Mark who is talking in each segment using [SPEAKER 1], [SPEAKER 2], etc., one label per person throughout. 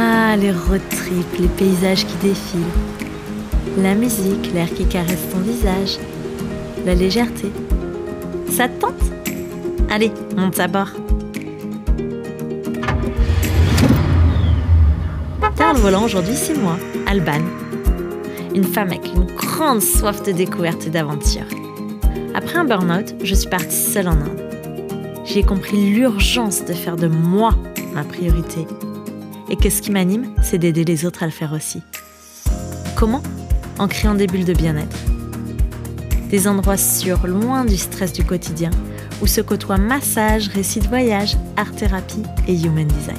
[SPEAKER 1] Ah, les road trips, les paysages qui défilent. La musique, l'air qui caresse ton visage. La légèreté. Ça te tente? Allez, monte à bord. Derrière le volant aujourd'hui, c'est moi, Alban. Une femme avec une grande soif de découverte et d'aventure. Après un burn-out, je suis partie seule en Inde. J'ai compris l'urgence de faire de moi ma priorité. Et que ce qui m'anime, c'est d'aider les autres à le faire aussi. Comment? En créant des bulles de bien-être. Des endroits sûrs, loin du stress du quotidien, où se côtoient massage, récits de voyage, art-thérapie et human design.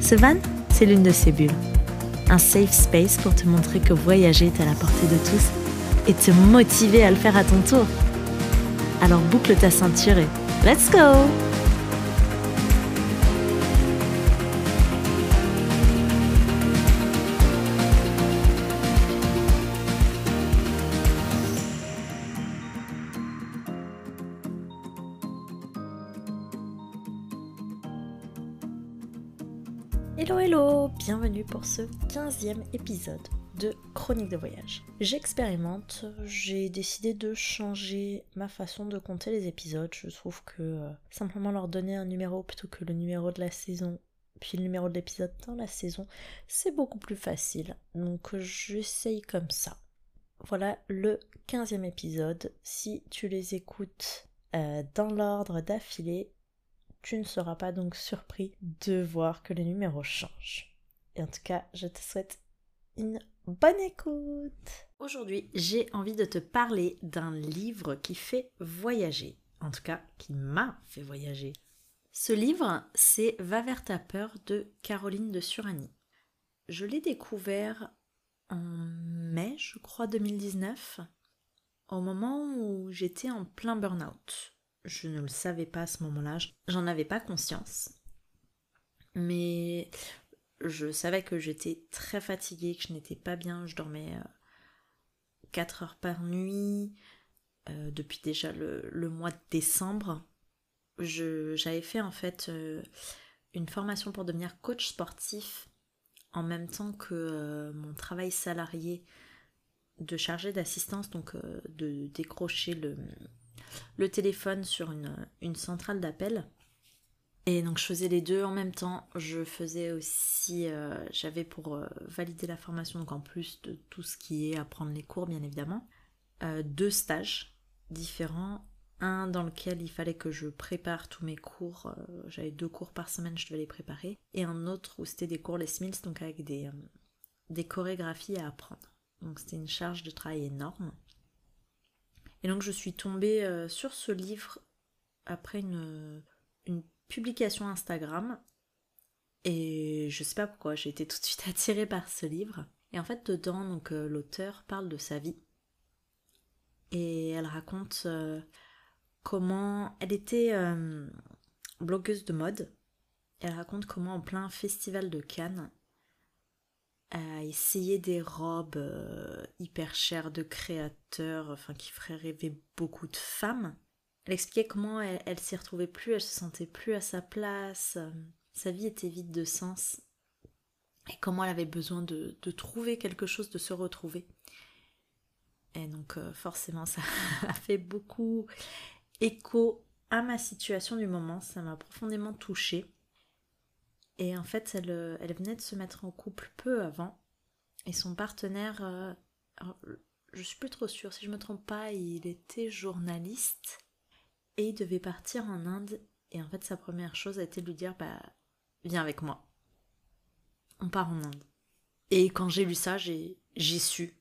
[SPEAKER 1] Ce van, c'est l'une de ces bulles. Un safe space pour te montrer que voyager est à la portée de tous et te motiver à le faire à ton tour. Alors boucle ta ceinture et let's go pour ce 15e épisode de Chronique de voyage. J'expérimente, j'ai décidé de changer ma façon de compter les épisodes. Je trouve que euh, simplement leur donner un numéro plutôt que le numéro de la saison, puis le numéro de l'épisode dans la saison, c'est beaucoup plus facile. Donc j'essaye comme ça. Voilà le 15e épisode. Si tu les écoutes euh, dans l'ordre d'affilée, tu ne seras pas donc surpris de voir que les numéros changent. Et en tout cas, je te souhaite une bonne écoute. Aujourd'hui, j'ai envie de te parler d'un livre qui fait voyager. En tout cas, qui m'a fait voyager. Ce livre, c'est Va vers ta peur de Caroline de Surani. Je l'ai découvert en mai, je crois, 2019, au moment où j'étais en plein burn-out je ne le savais pas à ce moment-là, j'en avais pas conscience. Mais je savais que j'étais très fatiguée, que je n'étais pas bien, je dormais 4 euh, heures par nuit euh, depuis déjà le, mois de décembre. J'avais fait en fait euh, une formation pour devenir coach sportif en même temps que mon travail salarié de chargé d'assistance, donc de décrocher le, le téléphone sur une, centrale d'appel. Et donc je faisais les deux en même temps. Je faisais aussi, euh, j'avais pour euh, valider la formation, donc en plus de tout ce qui est apprendre les cours bien évidemment, euh, deux stages différents. Un dans lequel il fallait que je prépare tous mes cours. j'avais deux cours par semaine, je devais les préparer. Et un autre où c'était des cours Les Mills, donc avec des, des chorégraphies à apprendre. Donc c'était une charge de travail énorme. Et donc je suis tombée sur ce livre après une, publication Instagram. Et je sais pas pourquoi, j'ai été tout de suite attirée par ce livre. Et en fait, dedans, donc euh, l'auteur parle de sa vie. Et elle raconte euh, comment elle était blogueuse de mode. Elle raconte comment en plein festival de Cannes, à essayer des robes euh, hyper chères de créateurs, enfin qui feraient rêver beaucoup de femmes. Elle expliquait comment elle, s'y retrouvait plus, elle se sentait plus à sa place, euh, sa vie était vide de sens, et comment elle avait besoin de, trouver quelque chose, de se retrouver. Et donc euh, forcément ça a fait beaucoup écho à ma situation du moment, ça m'a profondément touchée. Et en fait, elle, euh, elle, venait de se mettre en couple peu avant. Et son partenaire, euh, je suis plus trop sûre, si je me trompe pas, il était journaliste. Et il devait partir en Inde. Et en fait, sa première chose a été de lui dire Bah, viens avec moi. On part en Inde. Et quand j'ai lu ça, j'ai su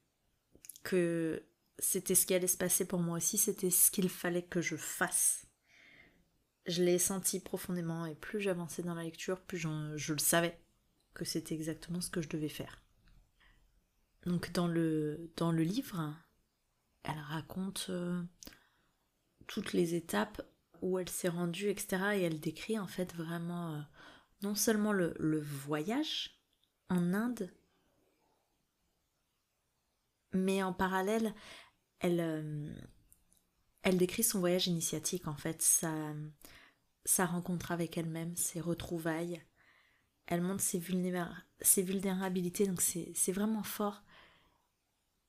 [SPEAKER 1] que c'était ce qui allait se passer pour moi aussi, c'était ce qu'il fallait que je fasse je l'ai senti profondément et plus j'avançais dans la lecture, plus je le savais que c'était exactement ce que je devais faire. Donc dans le, dans le livre, elle raconte euh, toutes les étapes où elle s'est rendue, etc. Et elle décrit en fait vraiment euh, non seulement le, voyage en Inde, mais en parallèle, elle, euh, elle décrit son voyage initiatique en fait, sa, sa rencontre avec elle-même, ses retrouvailles. elle montre ses, ses vulnérabilités, donc c'est vraiment fort.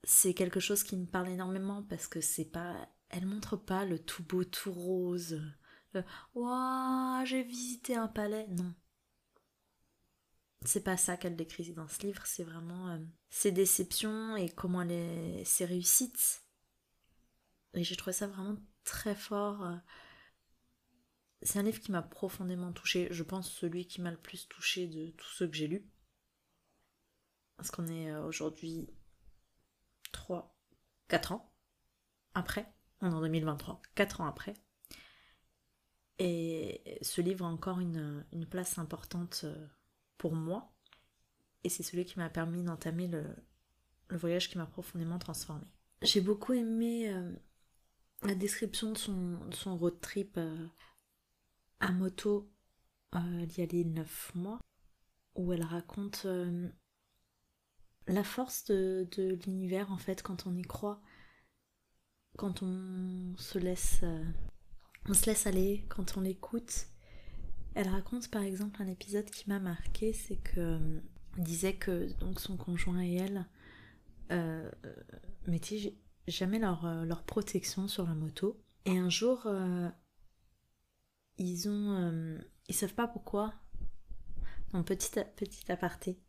[SPEAKER 1] C'est quelque chose qui me parle énormément parce que c'est pas. Elle montre pas le tout beau, tout rose. Le j'ai visité un palais. Non. C'est pas ça qu'elle décrit dans ce livre, c'est vraiment euh, ses déceptions et comment est, ses réussites. Et j'ai trouvé ça vraiment très fort. Euh, c'est un livre qui m'a profondément touché. Je pense celui qui m'a le plus touché de tous ceux que j'ai lus. Parce qu'on est euh, aujourd'hui 3, 4 ans après. En 2023, 4 ans après. Et ce livre a encore une, place importante euh, pour moi. Et c'est celui qui m'a permis d'entamer le, voyage qui m'a profondément transformée. J'ai beaucoup aimé euh, la description de son, road trip à moto euh, il y a les 9 mois, où elle raconte euh, la force de, l'univers en fait quand on y croit, quand on se laisse, euh, on se laisse aller, quand on l'écoute. Elle raconte par exemple un épisode qui m'a marqué, c'est que disait que donc son conjoint et elle mettaient jamais leur, leur protection sur la moto. Et un jour, ils ont. Euh, ils savent pas pourquoi. Donc, petit, petit aparté.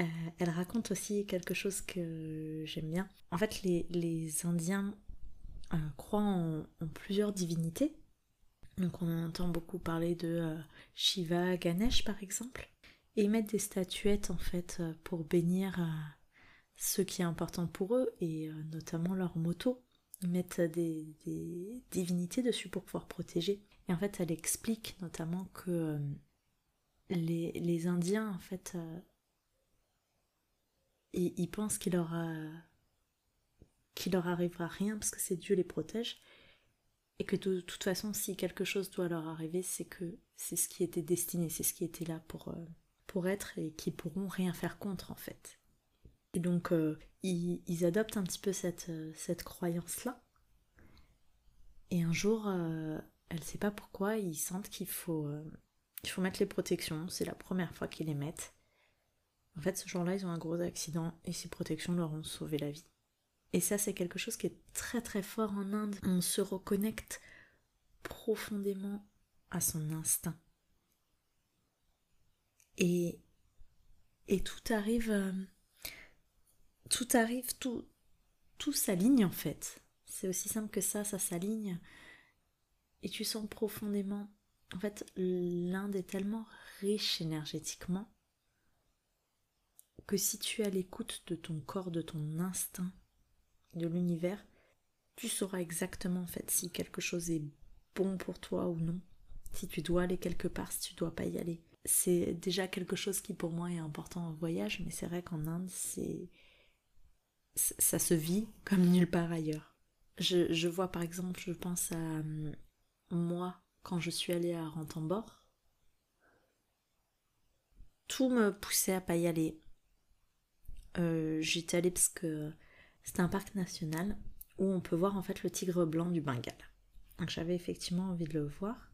[SPEAKER 1] Euh, elle raconte aussi quelque chose que j'aime bien. En fait, les, Indiens euh, croient en, plusieurs divinités. Donc, on entend beaucoup parler de Shiva, Ganesh par exemple. Et ils mettent des statuettes en fait pour bénir ce qui est important pour eux et notamment leur moto. Ils mettent des, divinités dessus pour pouvoir protéger. Et en fait, elle explique notamment que euh, les, Indiens, en fait, euh, ils, pensent qu'il leur, qu'il leur arrivera rien parce que c'est Dieu les protège. Et que de, toute façon, si quelque chose doit leur arriver, c'est que c'est ce qui était destiné, c'est ce qui était là pour, euh, pour être et qui pourront rien faire contre, en fait. Et donc, ils, ils, adoptent un petit peu cette, cette croyance-là. Et un jour, elle sait pas pourquoi, ils sentent qu'il faut, euh, faut mettre les protections. C'est la première fois qu'ils les mettent. En fait, ce jour-là, ils ont un gros accident et ces protections leur ont sauvé la vie. Et ça, c'est quelque chose qui est très très fort en Inde. On se reconnecte profondément à son instinct. Et, et tout arrive, euh, tout arrive, tout, tout s'aligne en fait. C'est aussi simple que ça, ça s'aligne et tu sens profondément. En fait, l'Inde est tellement riche énergétiquement que si tu es à l'écoute de ton corps, de ton instinct, de l'univers, tu sauras exactement en fait si quelque chose est bon pour toi ou non, si tu dois aller quelque part, si tu dois pas y aller. C'est déjà quelque chose qui pour moi est important en voyage, mais c'est vrai qu'en Inde, c'est ça se vit comme nulle part ailleurs. Je, vois par exemple, je pense à hum, moi, quand je suis allée à Rantambor, tout me poussait à pas y aller. Euh, j'étais allée parce que c'était un parc national où on peut voir en fait le tigre blanc du Bengale. Donc j'avais effectivement envie de le voir.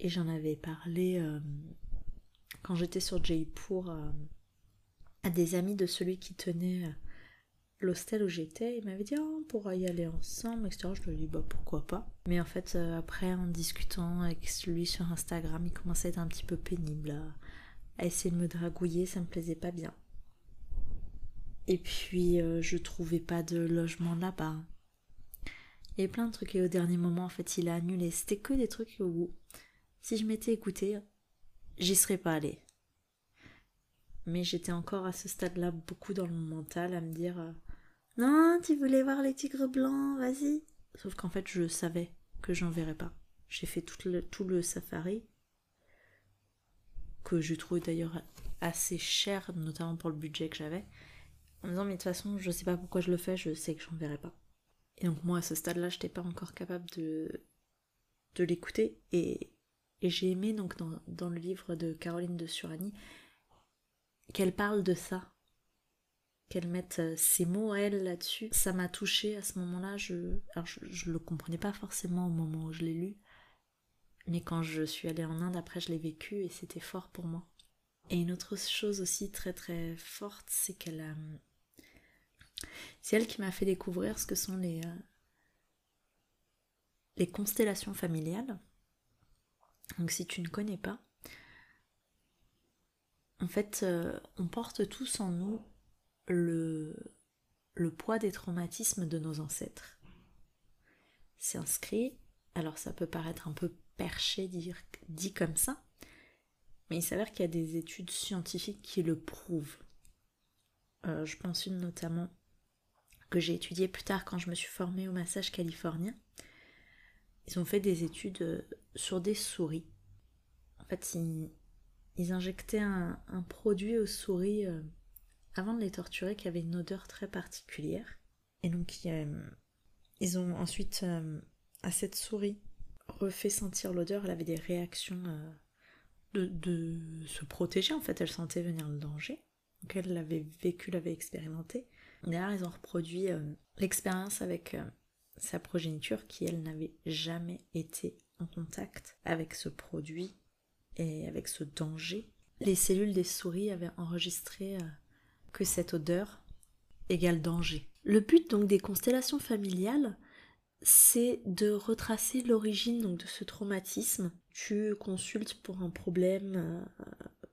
[SPEAKER 1] Et j'en avais parlé euh, quand j'étais sur Jaipur euh, à des amis de celui qui tenait l'hostel où j'étais, il m'avait dit oh, on pourra y aller ensemble, etc. Je lui ai dit bah pourquoi pas. Mais en fait, euh, après, en discutant avec lui sur Instagram, il commençait à être un petit peu pénible à, essayer de me dragouiller, ça me plaisait pas bien. Et puis, euh, je trouvais pas de logement là-bas. Avait plein de trucs et au dernier moment, en fait, il a annulé. C'était que des trucs où, si je m'étais écoutée, j'y serais pas allée. Mais j'étais encore à ce stade-là beaucoup dans le mental à me dire euh, non, tu voulais voir les tigres blancs, vas-y. Sauf qu'en fait, je savais que j'en verrais pas. J'ai fait tout le, tout le safari, que je trouvé d'ailleurs assez cher, notamment pour le budget que j'avais, en me disant, mais de toute façon, je sais pas pourquoi je le fais, je sais que j'en verrai pas. Et donc, moi, à ce stade-là, je n'étais pas encore capable de, de l'écouter. Et, et j'ai aimé, donc, dans, dans, le livre de Caroline de Surani, qu'elle parle de ça, qu'elle mette ses euh, mots à elle là-dessus. Ça m'a touchée à ce moment-là. Je, alors je, le comprenais pas forcément au moment où je l'ai lu, Mais quand je suis allée en Inde, après, je l'ai vécu et c'était fort pour moi. Et une autre chose aussi très très forte, c'est qu'elle a. C'est elle qui m'a fait découvrir ce que sont les, euh, les constellations familiales. Donc si tu ne connais pas, en fait, euh, on porte tous en nous le, poids des traumatismes de nos ancêtres. C'est inscrit, alors ça peut paraître un peu perché dit comme ça, mais il s'avère qu'il y a des études scientifiques qui le prouvent. Euh, je pense une notamment que j'ai étudiée plus tard quand je me suis formée au massage californien. Ils ont fait des études euh, sur des souris. En fait, ils, injectaient un, produit aux souris euh, avant de les torturer qui avait une odeur très particulière. Et donc, ils ont ensuite à cette souris refait sentir l'odeur. Elle avait des réactions de, se protéger en fait, elle sentait venir le danger. Donc elle l'avait vécu, l'avait expérimenté. Derrière, ils ont reproduit euh, l'expérience avec euh, sa progéniture qui, elle, n'avait jamais été en contact avec ce produit et avec ce danger. Les cellules des souris avaient enregistré euh, que cette odeur égale danger. Le but donc des constellations familiales, c'est de retracer l'origine de ce traumatisme. Tu consultes pour un problème,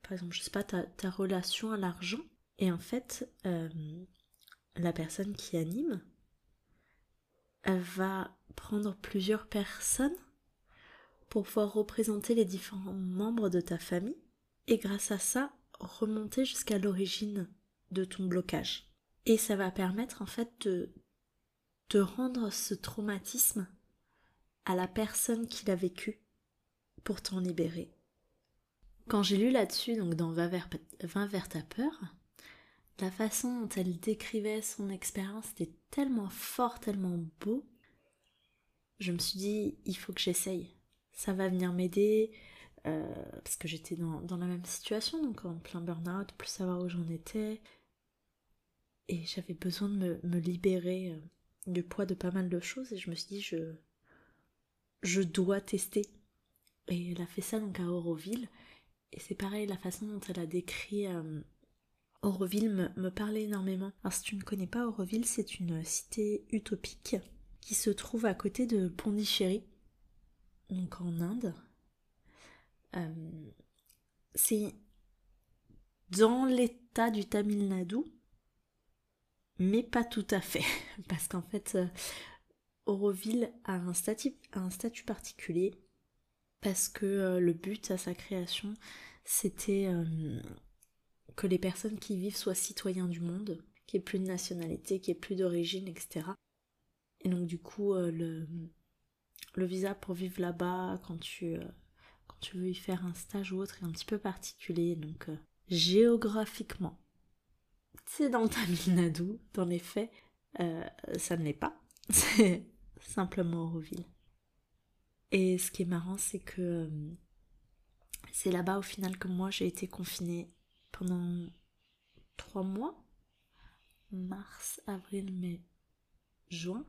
[SPEAKER 1] par exemple, je sais pas, ta, relation à l'argent. Et en fait, la personne qui anime, va prendre plusieurs personnes pour pouvoir représenter les différents membres de ta famille et grâce à ça remonter jusqu'à l'origine de ton blocage. Et ça va permettre en fait de, de rendre ce traumatisme à la personne qui l'a vécu pour t'en libérer. Quand j'ai lu là-dessus, donc dans Va vers, vers ta peur, la façon dont elle décrivait son expérience était tellement fort, tellement beau, je me suis dit, il faut que j'essaye. Ça va venir m'aider, euh, parce que j'étais dans, la même situation, donc en plein burn-out, plus savoir où j'en étais, et j'avais besoin de me, libérer euh, du poids de pas mal de choses et je me suis dit je je dois tester. Et elle a fait ça donc à Auroville et c'est pareil la façon dont elle a décrit euh, Auroville me, parlait énormément. Alors si tu ne connais pas Auroville, c'est une cité utopique qui se trouve à côté de Pondichéry, donc en Inde. Euh, c'est dans l'état du Tamil Nadu, mais pas tout à fait, parce qu'en fait, euh, Auroville a un statut, particulier, parce que euh, le but à sa création, c'était que les personnes qui vivent soient citoyens du monde, qu'il n'y ait plus de nationalité, qu'il n'y ait plus d'origine, etc. Et donc du coup, le, le visa pour vivre là-bas, quand tu, quand tu veux y faire un stage ou autre, est un petit peu particulier, donc géographiquement c'est dans Tamil Nadu, dans les faits, euh, ça ne l'est pas. C'est simplement Auroville. Et ce qui est marrant, c'est que euh, c'est là-bas au final que moi j'ai été confinée pendant trois mois. Mars, avril, mai, juin.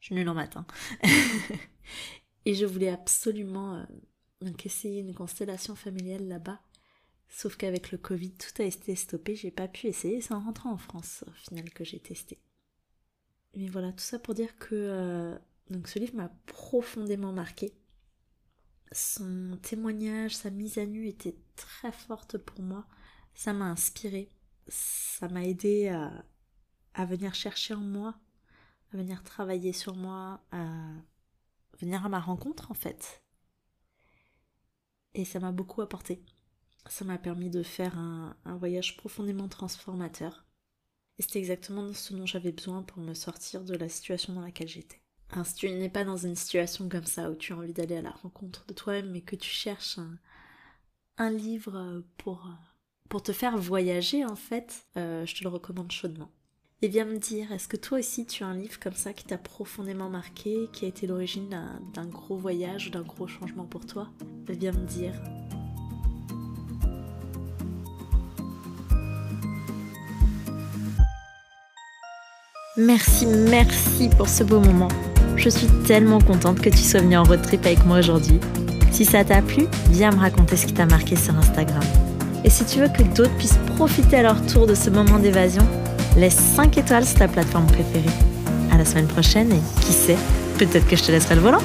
[SPEAKER 1] Je suis nulle en matin. Et je voulais absolument euh, essayer une constellation familiale là-bas Sauf qu'avec le Covid, tout a été stoppé, j'ai pas pu essayer, c'est en rentrant en France au final que j'ai testé. Mais voilà, tout ça pour dire que euh, ce livre m'a profondément marqué. Son témoignage, sa mise à nu était très forte pour moi. Ça m'a inspiré. Ça m'a aidé à, à venir chercher en moi, à venir travailler sur moi, à venir à ma rencontre en fait. Et ça m'a beaucoup apporté. Ça m'a permis de faire un, voyage profondément transformateur. Et c'était exactement ce dont j'avais besoin pour me sortir de la situation dans laquelle j'étais. Si tu n'es pas dans une situation comme ça où tu as envie d'aller à la rencontre de toi-même mais que tu cherches un, livre pour, pour te faire voyager en fait, euh, je te le recommande chaudement. Et viens me dire, est-ce que toi aussi tu as un livre comme ça qui t'a profondément marqué, qui a été l'origine d'un gros voyage ou d'un gros changement pour toi? Viens me dire, Merci, merci pour ce beau moment. Je suis tellement contente que tu sois venu en road trip avec moi aujourd'hui. Si ça t'a plu, viens me raconter ce qui t'a marqué sur Instagram. Et si tu veux que d'autres puissent profiter à leur tour de ce moment d'évasion, laisse 5 étoiles sur ta plateforme préférée. À la semaine prochaine et qui sait, peut-être que je te laisserai le volant.